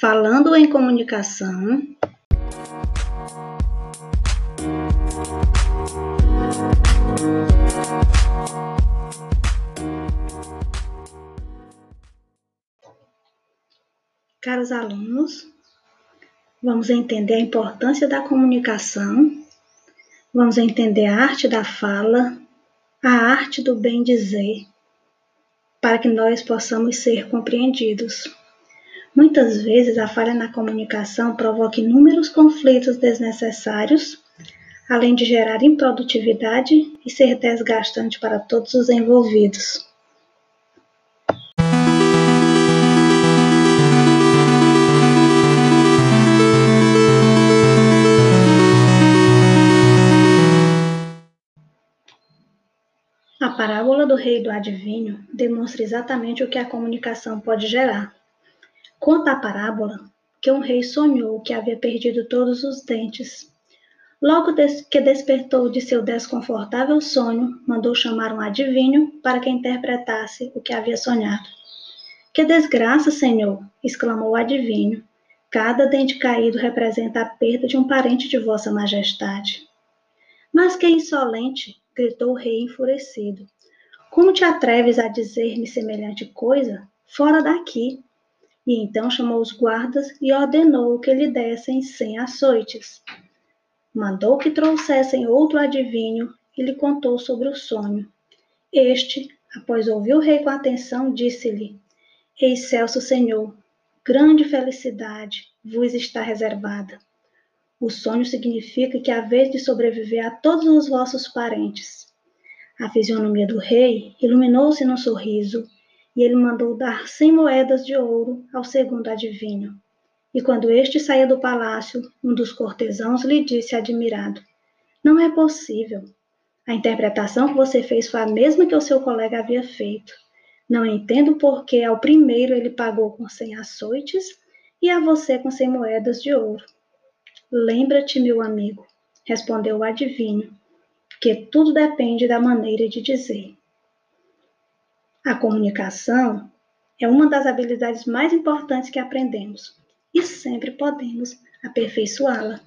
Falando em comunicação. Caros alunos, vamos entender a importância da comunicação, vamos entender a arte da fala, a arte do bem dizer, para que nós possamos ser compreendidos. Muitas vezes a falha na comunicação provoca inúmeros conflitos desnecessários, além de gerar improdutividade e ser desgastante para todos os envolvidos. A parábola do rei do adivinho demonstra exatamente o que a comunicação pode gerar. Conta a parábola que um rei sonhou que havia perdido todos os dentes. Logo que despertou de seu desconfortável sonho, mandou chamar um adivinho para que interpretasse o que havia sonhado. Que desgraça, senhor! exclamou o adivinho. Cada dente caído representa a perda de um parente de Vossa Majestade. Mas que insolente! gritou o rei enfurecido. Como te atreves a dizer-me semelhante coisa? Fora daqui! E então chamou os guardas e ordenou que lhe dessem cem açoites. Mandou que trouxessem outro adivinho e lhe contou sobre o sonho. Este, após ouvir o rei com atenção, disse-lhe: Excelso Senhor, grande felicidade vos está reservada. O sonho significa que há vez de sobreviver a todos os vossos parentes. A fisionomia do rei iluminou-se num sorriso e ele mandou dar cem moedas de ouro ao segundo adivinho. E quando este saía do palácio, um dos cortesãos lhe disse admirado: Não é possível. A interpretação que você fez foi a mesma que o seu colega havia feito. Não entendo por que ao primeiro ele pagou com cem açoites e a você com cem moedas de ouro. Lembra-te, meu amigo, respondeu o adivinho, que tudo depende da maneira de dizer. A comunicação é uma das habilidades mais importantes que aprendemos e sempre podemos aperfeiçoá-la.